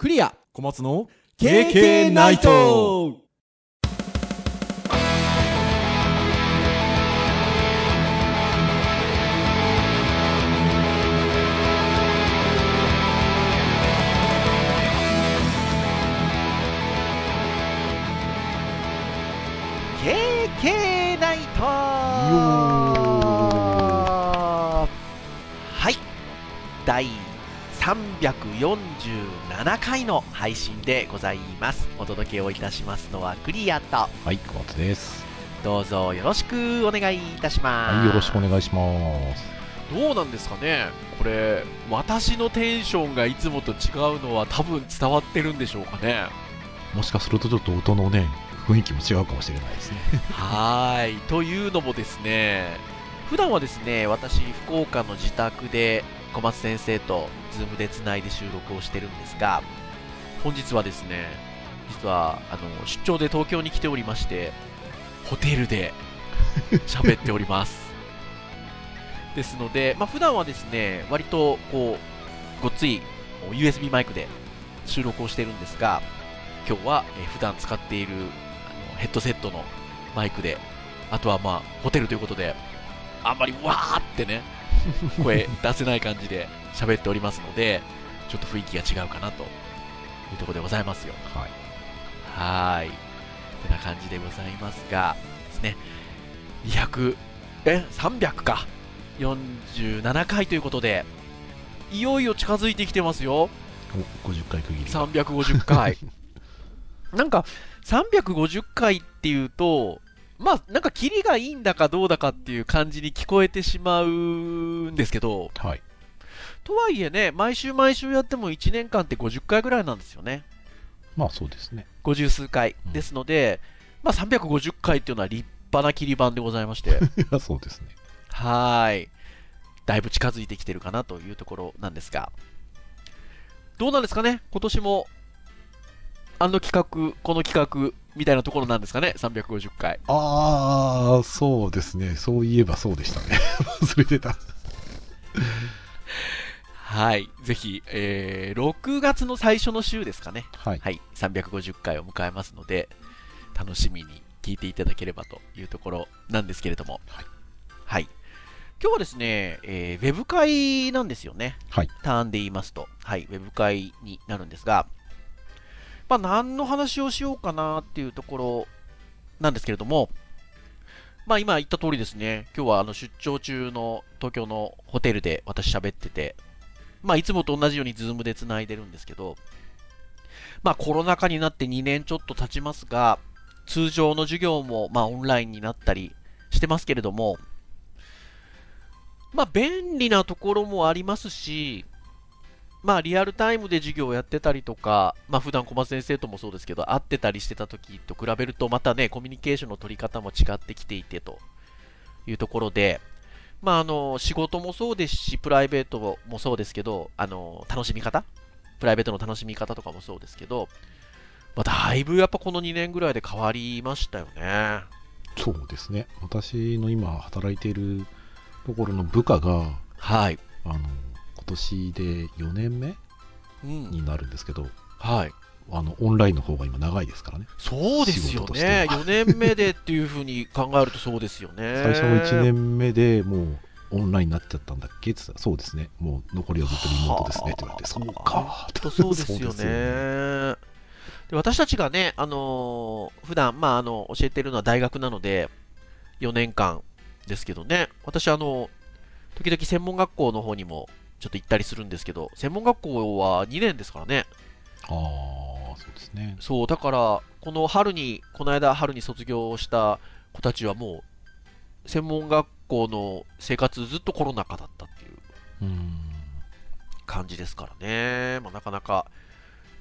クリア。小松の KK ナイト347回の配信でございますお届けをいたしますのはクリアとはい、小松です。どうぞよろしくお願いいたしますはい、よろしくお願いします。どうなんですかね？これ私のテンションがいつもと違うのは多分伝わってるんでしょうかね？もしかするとちょっと音のね、雰囲気も違うかもしれないですね。はーいというのもですね普段はですね私福岡の自宅で小松先生とズームでつないで収録をしてるんですが本日はですね実はあの出張で東京に来ておりましてホテルで 喋っております。ですので、まあ、普段はですね割とこうごっつい USB マイクで収録をしてるんですが今日は、えー普段使っているあのヘッドセットのマイクであとはまあホテルということであんまりわーってね 声出せない感じで喋っておりますのでちょっと雰囲気が違うかなというところでございますよはい。はーい。てな感じでございますが、ですね、200、え、300か。47回ということで、いよいよ近づいてきてますよ。お、50回区切り。350回。なんか、350回っていうと、まあ、なんか、キリがいいんだかどうだかっていう感じに聞こえてしまうんですけど、はい。とはいえね、毎週毎週やっても1年間って50回ぐらいなんですよね。まあそうですね。50数回うんですので、まあ、350回っていうのは立派な切り板でございまして、そうですね。はーい。だいぶ近づいてきてるかなというところなんですが、どうなんですかね？今年も、あの企画、この企画、みたいなところなんですかね ?350 回。ああ、そうですね。そういえばそうでしたね。忘れてた。はい。ぜひ、えー、6月の最初の週ですかね。はい。はい。350回を迎えますので、楽しみに聞いていただければというところなんですけれども。はい。はい。今日はですね、えーウェブ会なんですよね。はい。ターンで言いますと。はい。ウェブ会になるんですが、まあ、何の話をしようかなっていうところなんですけれども、まあ、今言った通りですね、今日はあの出張中の東京のホテルで私喋ってて、まあ、いつもと同じようにズームで繋いでるんですけど、まあ、コロナ禍になって2年ちょっと経ちますが、通常の授業もまあオンラインになったりしてますけれども、まあ、便利なところもありますし、まあ、リアルタイムで授業をやってたりとか、まあ、普段小松先生ともそうですけど、会ってたりしてた時と比べると、またね、コミュニケーションの取り方も違ってきていてというところで、まあ、あの、仕事もそうですし、プライベートもそうですけど、あの、楽しみ方？プライベートの楽しみ方とかもそうですけど、まあ、だいぶやっぱこの2年ぐらいで変わりましたよね。そうですね。私の今働いているところの部下が、はい。あの、今年で4年目うん。になるんですけど、はい。あの、オンラインの方が今長いですからね。そうですよね。は4年目でっていうふうに考えるとそうですよね。最初の1年目でもうオンラインになっちゃったんだっけ？って言ったらそうですね。もう残りはずっとリモートですねって言われて、そうか。とそうですよねで私たちがね、あのー普段まああの教えてるのは大学なので、4年間ですけどね、私、あの時々専門学校の方にもちょっと行ったりするんですけど、専門学校は2年ですからね、ああ、そうですね。そう、だから、この春に、この間春に卒業した子たちはもう、専門学校の生活ずっとコロナ禍だったっていう。感じですからね、まあ、なかなか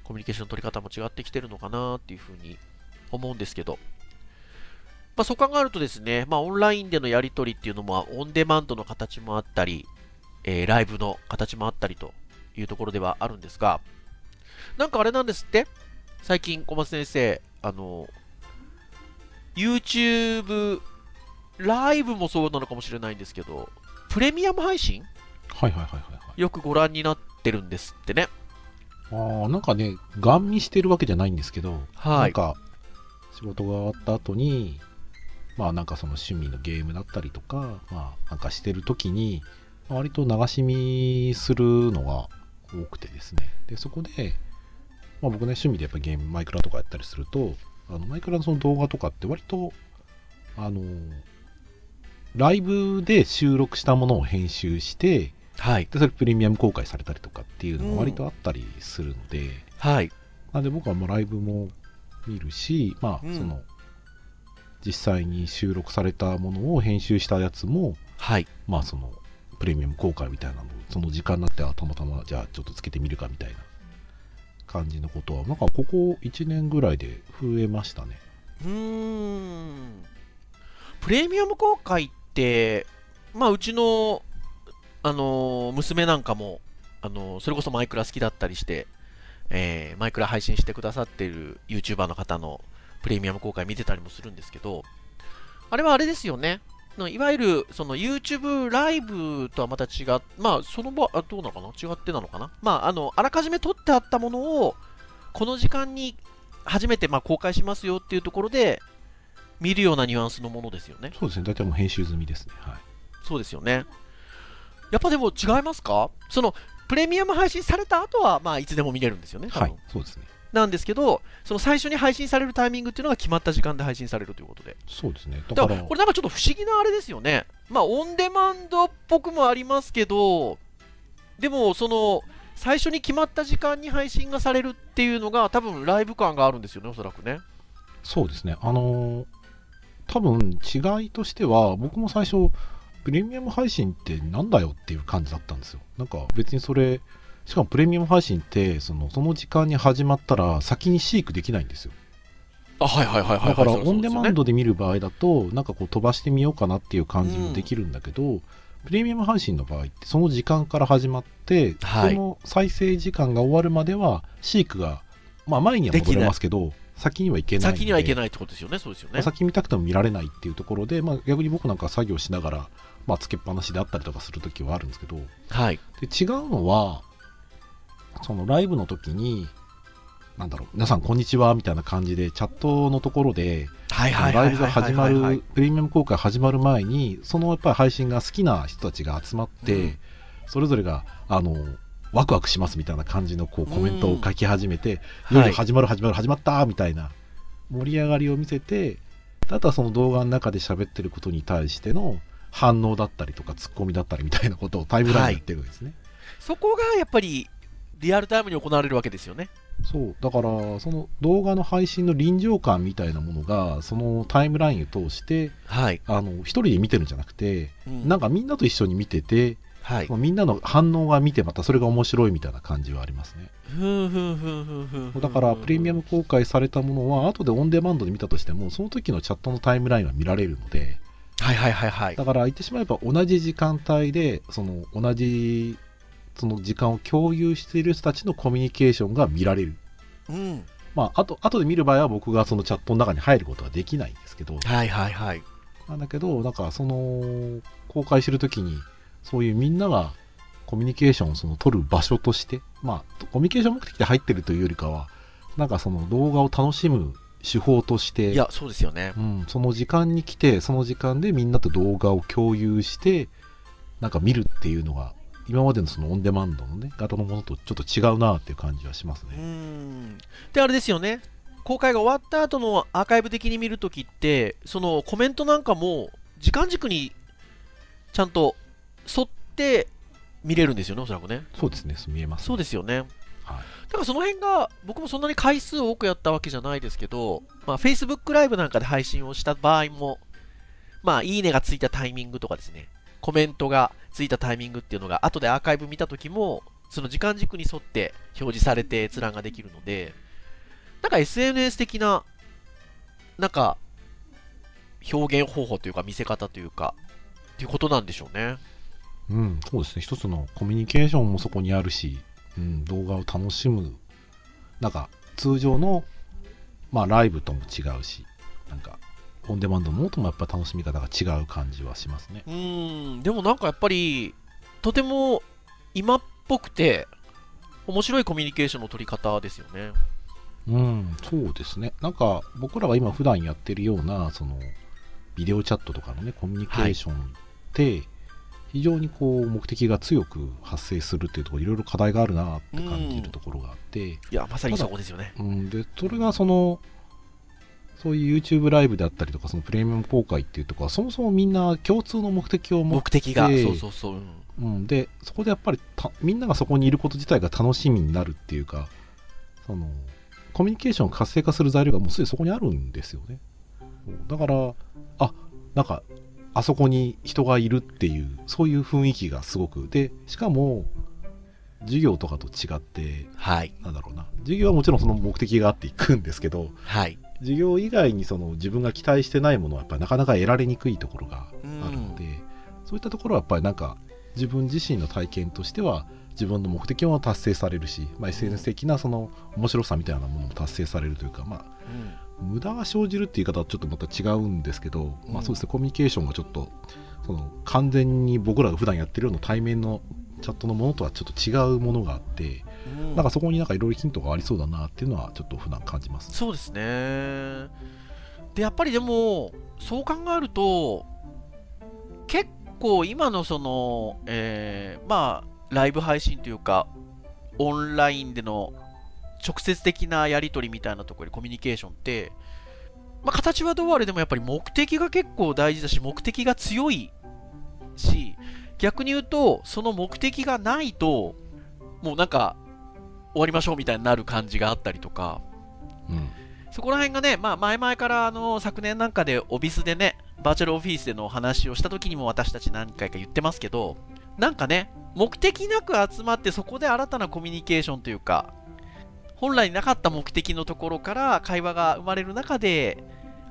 コミュニケーションの取り方も違ってきてるのかなっていうふうに思うんですけど、まあ、そう考えるとですね、まあ、オンラインでのやり取りっていうのもオンデマンドの形もあったり、えーライブの形もあったりというところではあるんですが、なんかあれなんですって？最近小松先生、あの、YouTube ライブもそうなのかもしれないんですけど、プレミアム配信？はいはいはいはいはい。よくご覧になってるんですってね。ああ、なんかね、ガン見してるわけじゃないんですけど、はいなんか、仕事が終わった後に、まあなんかその趣味のゲームだったりとか、まあなんかしてる時に、割と流し見するのが多くてですね。で、そこで、まあ僕ね、趣味でやっぱゲーム、マイクラとかやったりすると、あのマイクラのその動画とかって割と、あの、ライブで収録したものを編集して、はい。でそれプレミアム公開されたりとかっていうのが割とあったりするので、はい。なんで僕はもうライブも見るし、まあ、うんその、実際に収録されたものを編集したやつも、はい。まあその、プレミアム公開みたいなのを、その時間になって、あたまたま、じゃあちょっとつけてみるかみたいな感じのことは、なんかここ1年ぐらいで増えましたね。うーん。プレミアム公開って、まあ、うちの、あの娘なんかも、あのそれこそマイクラ好きだったりして、えーマイクラ配信してくださってる YouTuber の方のプレミアム公開見てたりもするんですけど、あれはあれですよね。のいわゆるその YouTube ライブとはまた違っまあ、その場、あどうなのかな？違ってなのかな？まあ、あの、あらかじめ撮ってあったものを、この時間に初めてまあ公開しますよっていうところで、見るようなニュアンスのものですよね。そうですね、大体もう編集済みですね。はい。そうですよね。やっぱでも違いますか？その、プレミアム配信された後は、まあ、いつでも見れるんですよね。はい、そうですね。なんですけど、その最初に配信されるタイミングっていうのが決まった時間で配信されるということで。そうですね。だだか、ら、これなんかちょっと不思議なあれですよね。まあ、オンデマンドっぽくもありますけど、でも、その、最初に決まった時間に配信がされるっていうのが、多分ライブ感があるんですよね、おそらくね。そうですね。あのー多分違いとしては、僕も最初、プレミアム配信ってなんだよっていう感じだったんですよ。なんか別にそれ、しかもプレミアム配信って、そのその時間に始まったら先に飼育できないんですよ。あ、はいはいはいはい、だからオンデマンドで見る場合だと、なんかこう飛ばしてみようかなっていう感じもできるんだけど、プレミアム配信の場合ってその時間から始まって、はいその再生時間が終わるまでは飼育が、まあ前には戻れますけど、先にはいけない。先にはいけないってことですよね、そうですよね。先見たくても見られないっていうところで、まあ、逆に僕なんか作業しながら、まあ、つけっぱなしであったりとかするときはあるんですけどではい。違うのはそのライブの時になんだろう皆さんこんにちはみたいな感じでチャットのところではいはいライはいはい。ブが始まはいはいるプレミアム公開始まる前にそのやっぱり配信が好きな人たちが集まって、うん。それぞれがあのワクワクしますみたいな感じのこうコメントを書き始めて、い。よいよ始まる始まる始まったみたいな盛り上がりを見せてあとはその動画の中で喋ってることに対しての反応だったりとかツッコミだったりみたいなことをタイムラインで言ってるわけですね、そこがやっぱりリアルタイムに行われるわけですよね。そうだからその動画の配信の臨場感みたいなものがそのタイムラインを通してはい。あの一人で見てるんじゃなくて、なんかみんなと一緒に見てて、はい。まあみんなの反応が見てまたそれが面白いみたいな感じはありますねふんふんふんふんふんふんだからプレミアム公開されたものは後でオンデマンドで見たとしてもその時のチャットのタイムラインは見られるのではいはいはいはい。だから言ってしまえば同じ時間帯でその同じその時間を共有している人たちのコミュニケーションが見られるうん。まあ後後で見る場合は僕がそのチャットの中に入ることができないんですけどはいはいはい。なんだけどなんかその公開してる時にそういうみんながコミュニケーションをその取る場所としてまあコミュニケーション目的で入ってるというよりかはなんかその動画を楽しむ手法としていや、そうですよね。うん、その時間に来てその時間でみんなと動画を共有してなんか見るっていうのが今までのそのオンデマンドのね型のものとちょっと違うなっていう感じはしますうね。ん。で、あれですよね。公開が終わった後のアーカイブ的に見るときって、そのコメントなんかも時間軸にちゃんと沿って見れるんですよね、おそらくね。そうですね見えます、そうですよね。はいだからその辺が僕もそんなに回数多くやったわけじゃないですけど、まあ、Facebook ライブなんかで配信をした場合も、まあ、いいねがついたタイミングとかですね、コメントがついたタイミングっていうのが、後でアーカイブ見た時も、その時間軸に沿って表示されて閲覧ができるので、なんか SNS 的な、なんか、表現方法というか見せ方というか、っていうことなんでしょうね。うん、そうですね一つのコミュニケーションもそこにあるし、うん、動画を楽しむなんか通常の、まあ、ライブとも違うしなんかオンデマンドのともやっぱ楽しみ方が違う感じはしますね。うーん、でもなんかやっぱり、とても今っぽくて、面白いコミュニケーションの取り方ですよね。うん、そうですね。なんか、僕らが今普段やってるような、その、ビデオチャットとかのね、コミュニケーションって、非常にこう、目的が強く発生するっていうところ、いろいろ課題があるなって感じるところがあって、いや、まさにそこですよね。うん、で、それがその、そういう YouTube ライブであったりとか、そのプレミアム公開っていうところは、そもそもみんな共通の目的を持っ目的が、でそうそうそう。うんうん、でそこでやっぱりたみんながそこにいること自体が楽しみになるっていうかそのコミュニケーションを活性化する材料がもうすでにそこにあるんですよねだからあなんかあそこに人がいるっていうそういう雰囲気がすごくでしかも授業とかと違ってはい。なんだろうな授業はもちろんその目的があっていくんですけどはい。授業以外にその自分が期待してないものはやっぱりなかなか得られにくいところがあるので、そういったところはやっぱりなんか自分自身の体験としては自分の目的も達成されるし、まあ、SNS 的なその面白さみたいなものも達成されるというか、まあ、うん。無駄が生じるっていう言い方はちょっとまた違うんですけど、まあ、そうですねコミュニケーションがちょっとその完全に僕らが普段やってるような対面のチャットのものとはちょっと違うものがあって、うんなんかそこになんかいろいろヒントがありそうだなっていうのはちょっと普段感じます。そうですね。で、やっぱりでも、そう考えると、結構今のその、えーまあ、ライブ配信というか、オンラインでの直接的なやり取りみたいなところでコミュニケーションって、まあ、形はどうあれでもやっぱり目的が結構大事だし、目的が強いし、逆に言うと、その目的がないと、もうなんか、終わりましょうみたいになる感じがあったりとか、うん。そこら辺がね、まあ、前々からあの昨年なんかでオフィスでね、バーチャルオフィスでのお話をした時にも私たち何回か言ってますけど、なんかね、目的なく集まってそこで新たなコミュニケーションというか、本来なかった目的のところから会話が生まれる中で、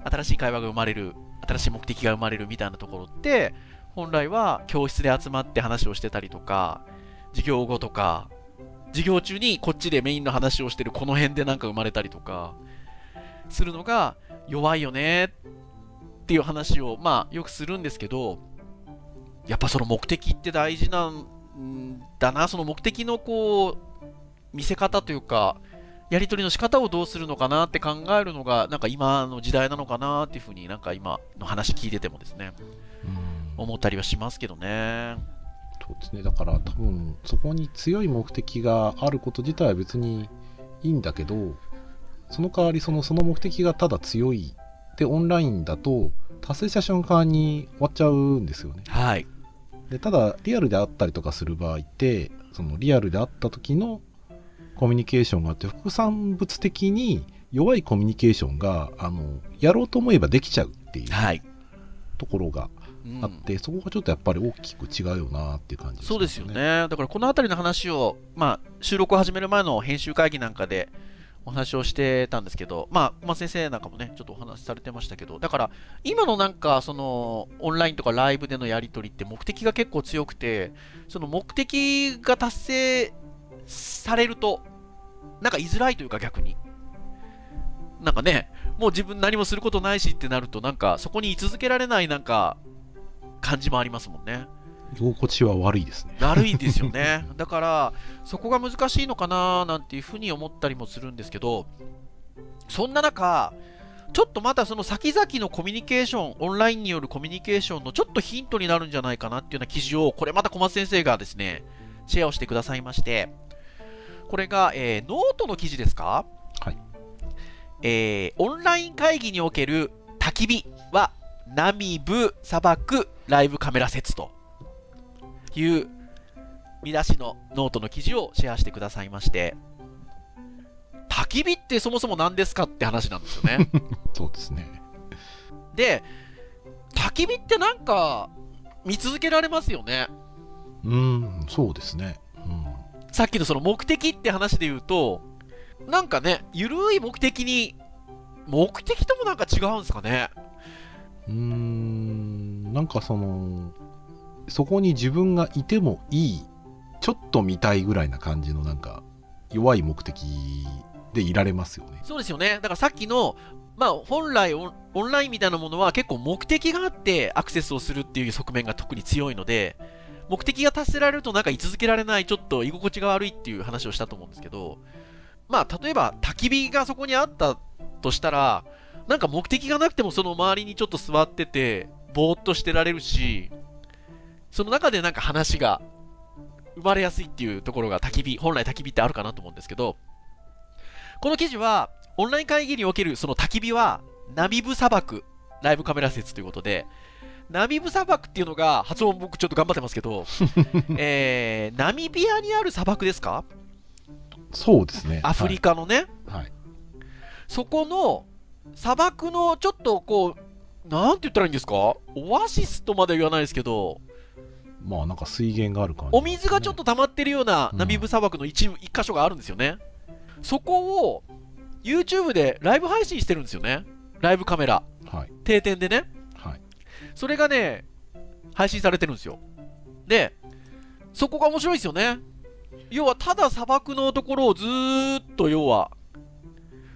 新しい会話が生まれる、新しい目的が生まれるみたいなところって、本来は教室で集まって話をしてたりとか、授業後とか、授業中にこっちでメインの話をしてるこの辺でなんか生まれたりとか、するのが弱いよねっていう話を、まあ、よくするんですけど、やっぱその目的って大事なんだな、その目的のこう、見せ方というか、やり取りの仕方をどうするのかなって考えるのが、なんか今の時代なのかなっていうふうになんか今の話聞いててもですね、うん。思ったりはしますけどね。そうですね、だから多分そこに強い目的があること自体は別にいいんだけどその代わりそのその目的がただ強いでオンラインだと達成した瞬間に終わっちゃうんですよねはい。でただリアルであったりとかする場合ってそのリアルであった時のコミュニケーションがあって副産物的に弱いコミュニケーションがあのやろうと思えばできちゃうっていうはい。ところがうんあって、そこがちょっとやっぱり大きく違うよなっていう感じそうですよね。だからこの辺りの話を、まあ、収録を始める前の編集会議なんかでお話をしてたんですけど、まあ、小松先生なんかもね、ちょっとお話しされてましたけど、だから、今のなんか、その、オンラインとかライブでのやり取りって目的が結構強くて、その目的が達成されると、なんか居づらいというか逆に。なんかね、もう自分何もすることないしってなると、なんかそこに居続けられないなんか感じもありますもんね。居心地は悪いですね。悪いんですよね。だから、そこが難しいのかななんていうふうに思ったりもするんですけど、そんな中、ちょっとまたその先々のコミュニケーション、オンラインによるコミュニケーションのちょっとヒントになるんじゃないかなっていうような記事を、これまた小松先生がですね、シェアをしてくださいまして、これが、えーノートの記事ですか？はい。えーオンライン会議における焚き火は、ナミブ砂漠ライブカメラ説という見出しのノートの記事をシェアしてくださいまして、焚き火ってそもそも何ですかって話なんですよね。そうですね。で、焚き火ってなんか見続けられますよね。うーん、そうですね。うん。さっきのその目的って話で言うと、なんかね、ゆるい目的に、目的ともなんか違うんですかね？うーん、なんかその、そこに自分がいてもいい、ちょっと見たいぐらいな感じのなんか、弱い目的でいられますよね。そうですよね。だからさっきの、まあ本来オンオンラインみたいなものは結構目的があってアクセスをするっていう側面が特に強いので、目的が達せられるとなんか居続けられない、ちょっと居心地が悪いっていう話をしたと思うんですけど、まあ、例えば焚き火がそこにあったとしたら、なんか目的がなくてもその周りにちょっと座ってて、ぼーっとしてられるし、その中でなんか話が生まれやすいっていうところが焚き火、本来焚き火ってあるかなと思うんですけど、この記事は、オンライン会議におけるその焚き火は、ナミブ砂漠、ライブカメラ説ということで、ナミブ砂漠っていうのが、発音僕ちょっと頑張ってますけど、えー、ナミビアにある砂漠ですか？そうですね。アフリカのね、はい。はい。そこの砂漠のちょっとこう、なんて言ったらいいんですか？オアシスとまでは言わないですけど、まあなんか水源がある感じ、お水がちょっと溜まってるようなナミブ砂漠の一部、一箇所があるんですよね。そこを YouTube でライブ配信してるんですよね。ライブカメラ。はい。定点でね。はい。それがね、配信されてるんですよ。で、そこが面白いですよね。要は、ただ砂漠のところをずーっと、要は、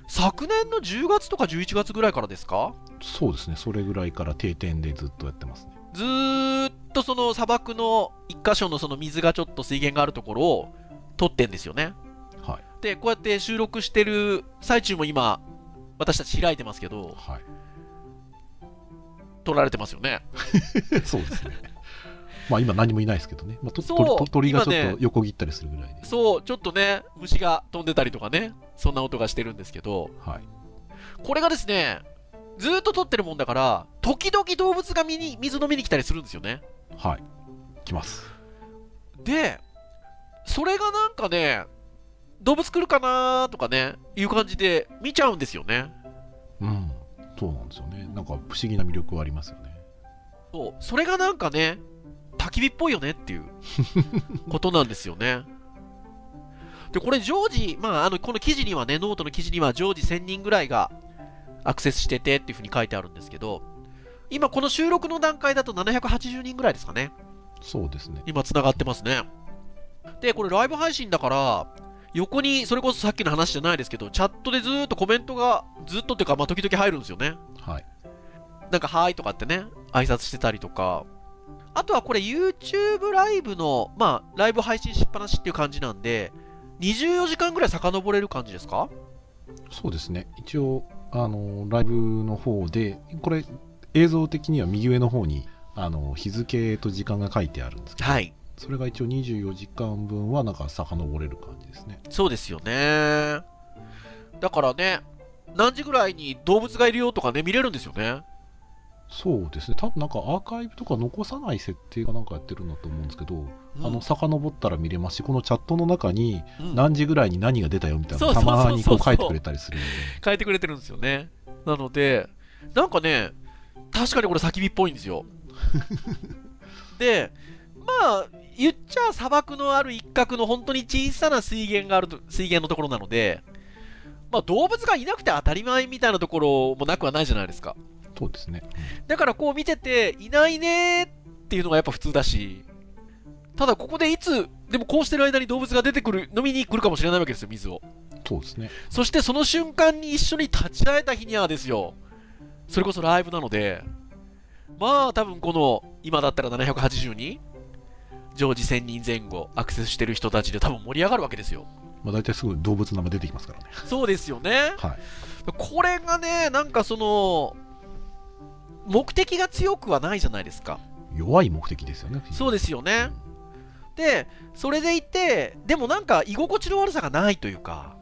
昨年の10月とか11月ぐらいからですか？そうですね。それぐらいから定点でずっとやってますね。ずーっとその砂漠の一箇所のその水がちょっと水源があるところを撮ってんですよね。はい。で、こうやって収録してる最中も今、私たち開いてますけど、はい。撮られてますよね。そうですね。まあ今何もいないですけどね。まあ、と鳥と鳥がちょっと横切ったりするぐらいで。そう、ちょっとね、虫が飛んでたりとかね、そんな音がしてるんですけど、はい。これがですね、ずーっと撮ってるもんだから、時々動物が見に、水飲みに来たりするんですよね。はい。来ます。で、それがなんかね、動物来るかなーとかね、いう感じで見ちゃうんですよね。うん。そうなんですよね。なんか不思議な魅力はありますよね。そう、それがなんかね、焚き火っぽいよねっていうことなんですよね。で、これ常時、まあ、あの、この記事にはね、ノートの記事には常時1000人ぐらいがアクセスしててっていうふうに書いてあるんですけど、今この収録の段階だと780人ぐらいですかね。そうですね。今繋がってますね。で、これライブ配信だから、横に、それこそさっきの話じゃないですけど、チャットでずーっとコメントが、ずっとっていうか、まあ、時々入るんですよね。はい。なんか、はーいとかってね、挨拶してたりとか。あとはこれ YouTube ライブの、まあ、ライブ配信しっぱなしっていう感じなんで、24時間ぐらい遡れる感じですか？そうですね。一応、あの、ライブの方で、これ、映像的には右上の方に、あの、日付と時間が書いてあるんですけど、はい。それが一応24時間分は、なんか遡れる感じですね。そうですよね。だからね、何時ぐらいに動物がいるよとかね、見れるんですよね。そうですね。多分なんかアーカイブとか残さない設定がなんかやってるんだと思うんですけど、うんあの、遡ったら見れますし、このチャットの中に、うん何時ぐらいに何が出たよみたいなうそうそうそうまにこう書いてくれたりするんで、変えてくれてるんですよね。なので、なんかね、確かにこれ焚き火っぽいんですよ。で、まあ、言っちゃ砂漠のある一角の本当に小さな水源があると、水源のところなので、まあ動物がいなくて当たり前みたいなところもなくはないじゃないですか。そうですね。だからこう見てて、いないねーっていうのがやっぱ普通だし、ただここでいつ、でもこうしてる間に動物が出てくる、飲みに来るかもしれないわけですよ、水を。そうですね。そしてその瞬間に一緒に立ち会えた日にはですよ、それこそライブなので、まあ多分この、今だったら780人常時1000人前後アクセスしてる人たちで多分盛り上がるわけですよ。まあ大体すぐ動物の名前出てきますからね。そうですよね。はい。これがね、なんかその、目的が強くはないじゃないですか。弱い目的ですよね。そうですよね。で、それでいて、でもなんか居心地の悪さがないというか、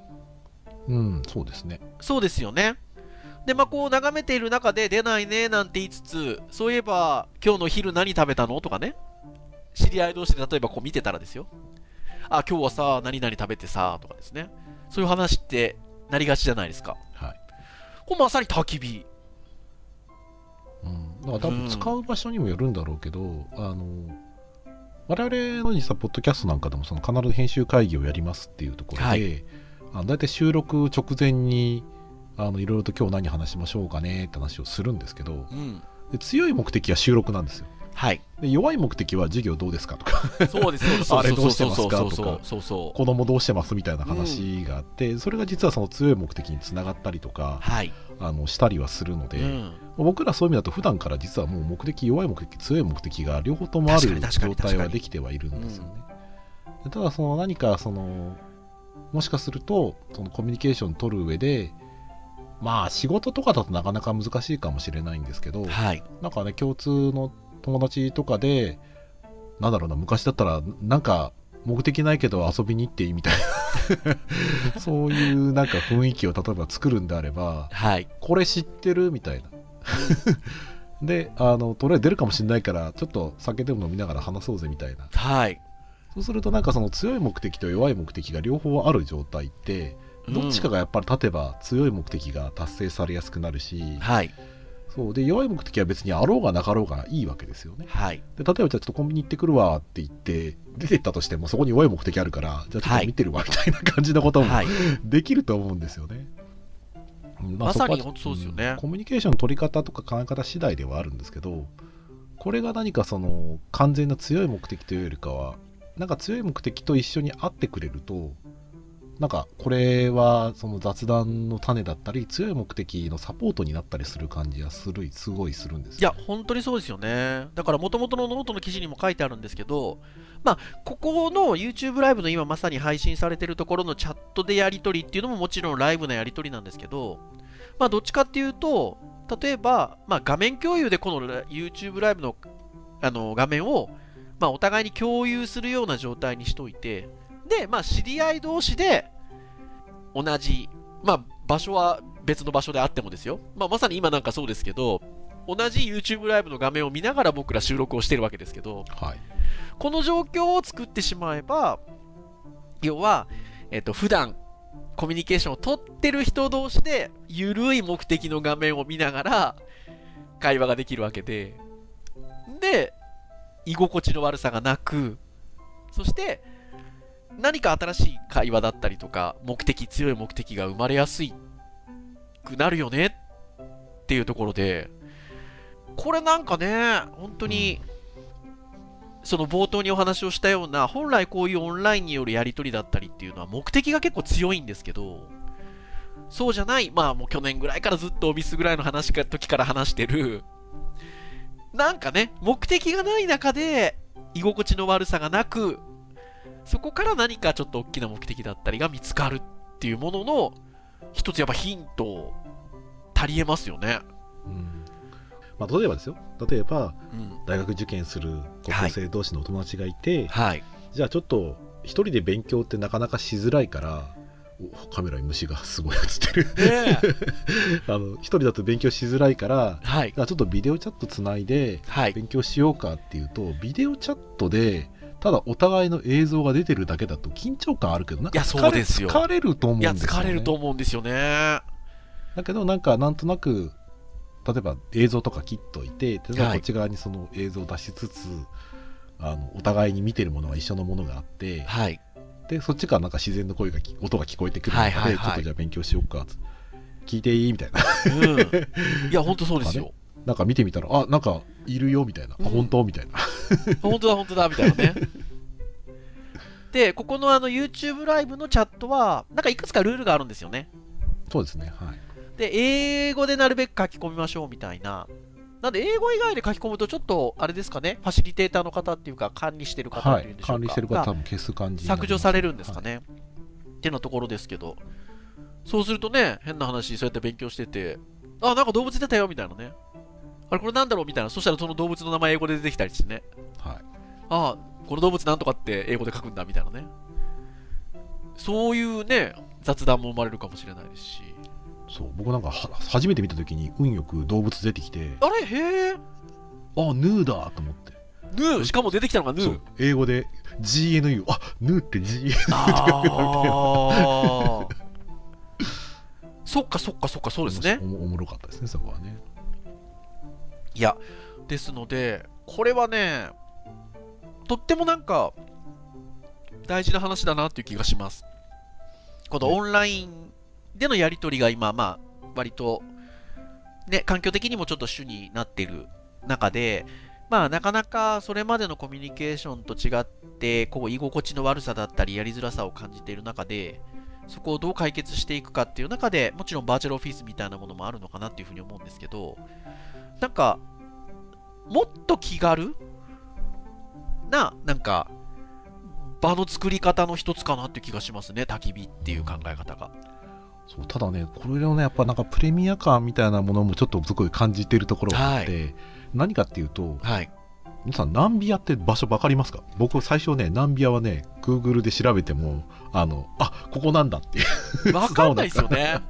うん、そうですね。そうですよね。で、まあ、こう眺めている中で出ないねなんて言いつつ、そういえば今日の昼何食べたのとかね、知り合い同士で例えばこう見てたらですよ。あ、今日はさ、何々食べてさ、とかですね。そういう話ってなりがちじゃないですか。はい。これまさに焚き火。うん、だから多分使う場所にもよるんだろうけど、あの我々の実はポッドキャストなんかでもその必ず編集会議をやりますっていうところで、はいあの大体収録直前にあのいろいろと今日何話しましょうかねって話をするんですけどうん。で強い目的は収録なんですよはい。で弱い目的は授業どうですかとかそうです。あれどうしてますかとか。子供どうしてますみたいな話があって、それが実はその強い目的につながったりとかはい。あのしたりはするので、うん。僕らそういう意味だと普段から実はもう目的弱い目的強い目的が両方ともある状態はできてはいるんですよね。でただその何かそのもしかするとそのコミュニケーション取る上でまあ仕事とかだとなかなか難しいかもしれないんですけど、はい。なんかね共通の友達とかでなんだろうな昔だったらなんか目的ないけど遊びに行っていいみたいな そういうなんか雰囲気を例えば作るんであればはい。これ知ってるみたいなであのとりあえず出るかもしれないからちょっと酒でも飲みながら話そうぜみたいなはい。そうするとなんかその強い目的と弱い目的が両方ある状態ってどっちかがやっぱり立てば強い目的が達成されやすくなるし、はい。そうで弱い目的は別にあろうがなかろうがいいわけですよねはい。で例えばじゃあちょっとコンビニ行ってくるわって言って出てったとしてもそこに弱い目的あるからじゃあちょっと見てるわみたいな感じのこともはい。できると思うんですよね。まさに本当そうですよねんコミュニケーションの取り方とか考え方次第ではあるんですけどこれが何かその完全な強い目的というよりかはなんか強い目的と一緒にあってくれるとなんかこれはその雑談の種だったり強い目的のサポートになったりする感じがするすごいするんですよいや、本当にそうですよね。だから、もともとのノートの記事にも書いてあるんですけど、まあ、ここの YouTube ライブの今まさに配信されてるところのチャットでやり取りっていうのももちろんライブのやり取りなんですけど、まあ、どっちかっていうと、例えば、まあ、画面共有でこの YouTube ライブのあの画面を、まあ、お互いに共有するような状態にしといて、で、まあ、知り合い同士で同じ、まあ、場所は別の場所であってもですよ。まあ、まさに今なんかそうですけど、同じ YouTube ライブの画面を見ながら僕ら収録をしてるわけですけど、はいこの状況を作ってしまえば、要は、えっ、と、普段、コミュニケーションを取ってる人同士で、ゆるい目的の画面を見ながら、会話ができるわけで、で、居心地の悪さがなく、そして、何か新しい会話だったりとか、目的、強い目的が生まれやすいくなるよねっていうところで、これなんかね、本当に、その冒頭にお話をしたような、本来こういうオンラインによるやり取りだったりっていうのは目的が結構強いんですけど、そうじゃない、まあもう去年ぐらいからずっとオビスぐらいの話か時から話してる、なんかね、目的がない中で居心地の悪さがなく、そこから何かちょっと大きな目的だったりが見つかるっていうものの、一つやっぱヒント、足りえますよね。うんまあ、例えばですよ例えばうん。大学受験する高校生同士のお友達がいて、はい。じゃあちょっと一人で勉強ってなかなかしづらいからおカメラに虫がすごい映ってるね あの一人だと勉強しづらいからはい。ちょっとビデオチャットつないではい。勉強しようかっていうとビデオチャットでただお互いの映像が出てるだけだと緊張感あるけどなんか疲れそうですよ疲れると思うんですよ、ね、疲れると思うんですよね。だけどなんかなんとなく例えば映像とか切っといて例えばはいこっち側にその映像を出しつつ、あのお互いに見てるものが一緒のものがあってはい。でそっちからなんか自然の声がき音が聞こえてくる中で、はいはいはいちょっとじゃあ勉強しようかつ聞いていい？みたいなうん。いや、本当そうですよ。なんか見てみたらあなんかいるよみたいな、うんあ本当？みたいな 本当だ、本当だ、みたいなね。で、ここのあの YouTube ライブのチャットは、なんかいくつかルールがあるんですよね。そうですねはいで、英語でなるべく書き込みましょうみたいな。なんで、英語以外で書き込むと、ちょっと、あれですかね、ファシリテーターの方っていうか、管理してる方はいっていうんでしょうか。管理してる方が多分消す感じ削除されるんですかね。ってなところですけど。そうするとね、変な話、そうやって勉強してて、あ、なんか動物出たよ、みたいなね。あれ、これなんだろうみたいな。そしたらその動物の名前英語で出てきたりしてね。はいあこの動物なんとかって英語で書くんだ、みたいなね。そういうね、雑談も生まれるかもしれないですし。そう僕なんかは初めて見た時に運よく動物出てきてあれ？へえ。あヌーだと思ってヌー？しかも出てきたのがヌー？英語で GNU あヌーって GNU ああ。そっかそっかそっか、そうですねお。もおもろかったですねそこはねいや、ですので、これはね、とってもなんか、大事な話だなっていう気がします。このオンラインでのやり取りが今、まあ、割と、ね、環境的にもちょっと主になっている中で、まあ、なかなかそれまでのコミュニケーションと違って、こう、居心地の悪さだったり、やりづらさを感じている中で、そこをどう解決していくかっていう中で、もちろんバーチャルオフィスみたいなものもあるのかなっていうふうに思うんですけど、なんか、もっと気軽な、なんか、場の作り方の一つかなっていう気がしますね、焚き火っていう考え方が。そうただね、これのね、やっぱなんかプレミア感みたいなものもちょっとすごい感じているところがあって、はい、何かっていうと、はい、皆さん、ナンビアって場所分かりますか？僕、最初ね、ナンビアはね、Google で調べても、あの、あここなんだっていう。分かんないですよね。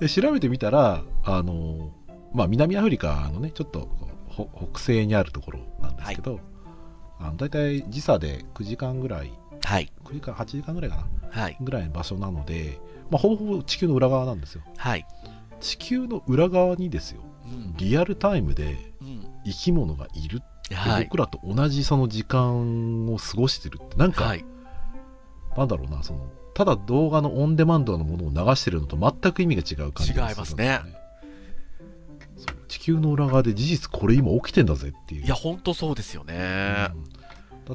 で調べてみたら、あの、まあ、南アフリカのね、ちょっと北西にあるところなんですけど、はい、あの大体時差で9時間ぐらい、はい、9時間、8時間ぐらいかな、はい、ぐらいの場所なので、まあ、ほぼほぼ地球の裏側なんですよ。はい、地球の裏側にですよ、うん、リアルタイムで生き物がいるはい、僕らと同じその時間を過ごしてるってなんか、はい、なんだろうなそのただ動画のオンデマンドのものを流してるのと全く意味が違う感じがする、ね、違いますね。地球の裏側で事実これ今起きてんだぜっていう。いや本当そうですよね、うん、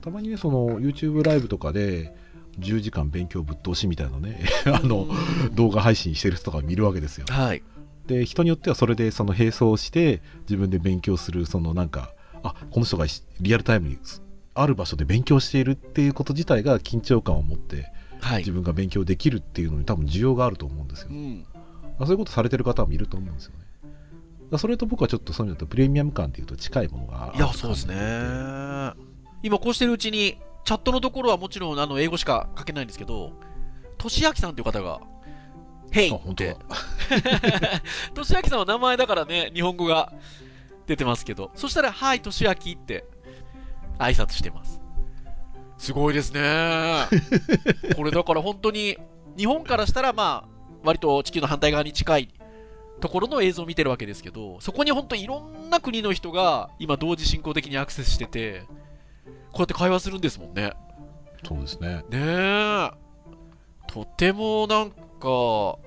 たまにねその YouTube ライブとかで10時間勉強ぶっ通しみたいなね あの動画配信してる人とか見るわけですよ、はい、で人によってはそれでその並走して自分で勉強するそのなんかあこの人がリアルタイムにある場所で勉強しているっていうこと自体が緊張感を持って、はい、自分が勉強できるっていうのに多分需要があると思うんですよ、うん、そういうことされてる方もいると思うんですよね。それと僕はちょっとそういうのとプレミアム感っていうと近いものがいやそうですね今こうしてるうちにチャットのところはもちろんあの英語しか書けないんですけど、としあきさんという方が、ヘイって。としあきさんは名前だからね、日本語が出てますけど、そしたら、はい、としあきって挨拶してます。すごいですね。これだから本当に、日本からしたらまあ、割と地球の反対側に近いところの映像を見てるわけですけど、そこに本当いろんな国の人が今同時進行的にアクセスしてて、こうやって会話するんですもんね。そうですね。ねえ。とてもなんか、不思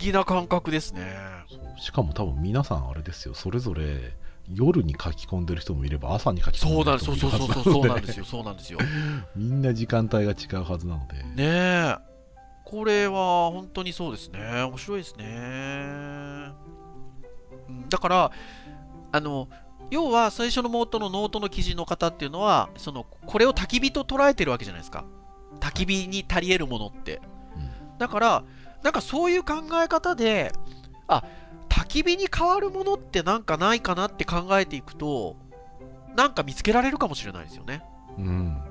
議な感覚ですね。しかも多分皆さんあれですよそれぞれ夜に書き込んでる人もいれば朝に書き込んでる人もいるはずなのでそうなんですよ そうなんですよみんな時間帯が違うはずなのでねえこれは本当にそうですね面白いですねだからあの要は最初のモートのノートの記事の方っていうのはそのこれを焚き火と捉えてるわけじゃないですか焚き火に足りえるものって、うん、だからなんかそういう考え方であ焚き火に変わるものってなんかないかなって考えていくと、なんか見つけられるかもしれないですよね。うん。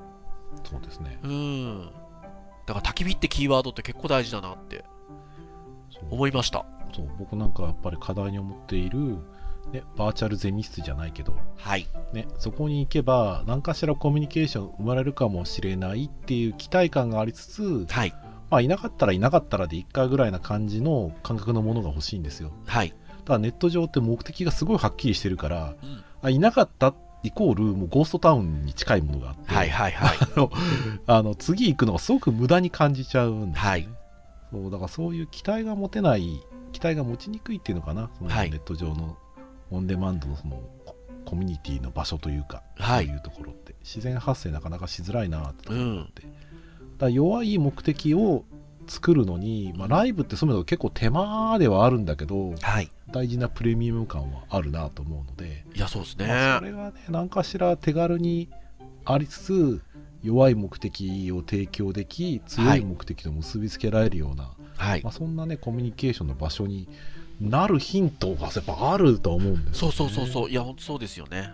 そうですね。うん。だから焚き火ってキーワードって結構大事だなって思いました。そう僕なんかやっぱり課題に思っている、ね、バーチャルゼミ室じゃないけど、はい。ね、そこに行けば何かしらコミュニケーション生まれるかもしれないっていう期待感がありつつ、はい。まあ、いなかったらいなかったらで1回ぐらいな感じの感覚のものが欲しいんですよ。はい。ただネット上って目的がすごいはっきりしてるから、うん、あいなかったイコールもうゴーストタウンに近いものがあって、はいはいはい、あのあの次行くのがすごく無駄に感じちゃうんですね、はい、そうだからそういう期待が持てない期待が持ちにくいっていうのかな。そのネット上のオンデマンドのそのコミュニティの場所というか、はい、そういうところって。自然発生なかなかしづらいなって思って、うん、だ弱い目的を作るのに、まあ、ライブってそういうの結構手間ではあるんだけど、はい、大事なプレミアム感はあるなと思うのでいやそうですね、まあ、それがね何かしら手軽にありつつ弱い目的を提供でき強い。目的と結びつけられるような、はい。まあ、そんなねコミュニケーションの場所になるヒントがやっぱあると思うんでね、そうそうそうそう。いや本当そうですよね。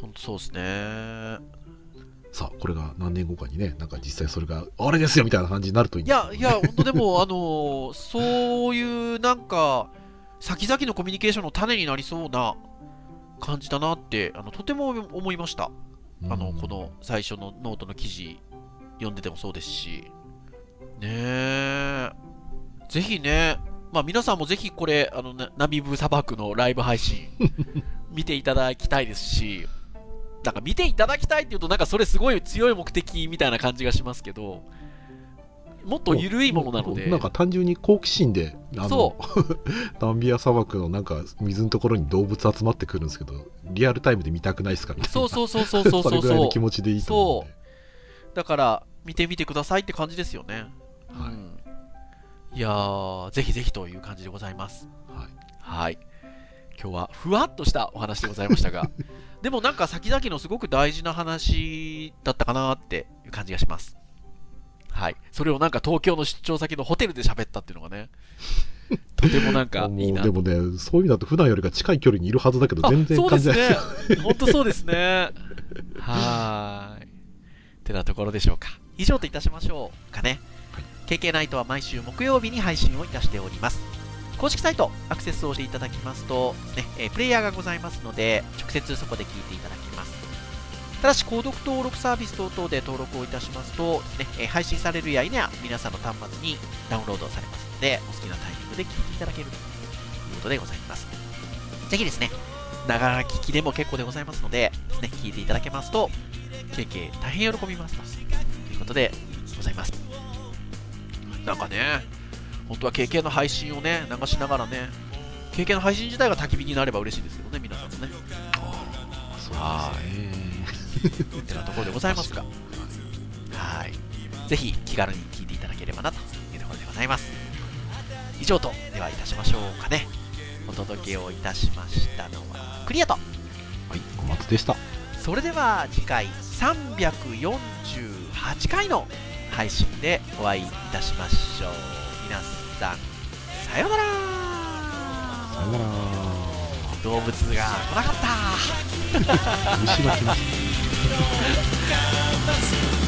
本当そうですね。さあこれが何年後かにねなんか実際それがあれですよみたいな感じになるといいいやいや本当でも あのそういうなんか先々のコミュニケーションの種になりそうな感じだなってあのとても思いました、あのこの最初のノートの記事読んでてもそうですし。ねえ。ぜひねまあ皆さんもぜひこれあのナミブ砂漠のライブ配信 見ていただきたいですしなんか見ていただきたいっていうと、なんかそれすごい強い目的みたいな感じがしますけど、もっと緩いものなので。なんか単純に好奇心で、あその、ダンビア砂漠のなんか水のところに動物集まってくるんですけど、リアルタイムで見たくないですかみたいな。そうそうそうそうそうそれそうそうぐらいの気。持ちでいいと思うんで。だから、見てみてくださいって感じですよね。はいうんいやー、ぜひぜひという感じでございます。はい。はい。今日はふわっとしたお話でございましたが、でもなんか先々のすごく大事な話だったかなっていう感じがします。はい。それをなんか東京の出張先のホテルで喋ったっていうのがね、とてもなんか いいなでもね、そういう意味だと普段よりか近い距離にいるはずだけど、全然そうです感じない。ね。本当そうですね。はーい。てなところでしょうか。以上といたしましょうかね。KK ナイトは毎週木曜日に配信をいたしております。公式サイトアクセスをしていただきますと、ねえプレイヤーがございますので、直接そこで聞いていただけます。ただし、購読登録サービス等々で登録をいたしますと、ねえ配信されるや否や皆さんの端末にダウンロードされますので、お好きなタイミングで聞いていただけるということでございます。ぜひですね、ながら聞きでも結構でございますので、ですね、聞いていただけますと、KK 大変喜びますということでございます。なんかね、本当は KK の配信をね、流しながらね、KK の配信自体が焚き火になれば嬉しいんですけどね、皆さんのね。そうですね。ってなところでございますが、はい。ぜひ気軽に聞いていただければなというところでございます。以上と、ではいたしましょうかね。お届けをいたしましたのは、クリアと。はい、小松でした。それでは次回348回の配信でお会いいたしましょう。皆さん、さようならさよなら。動物が来なかった 虫が来ました。「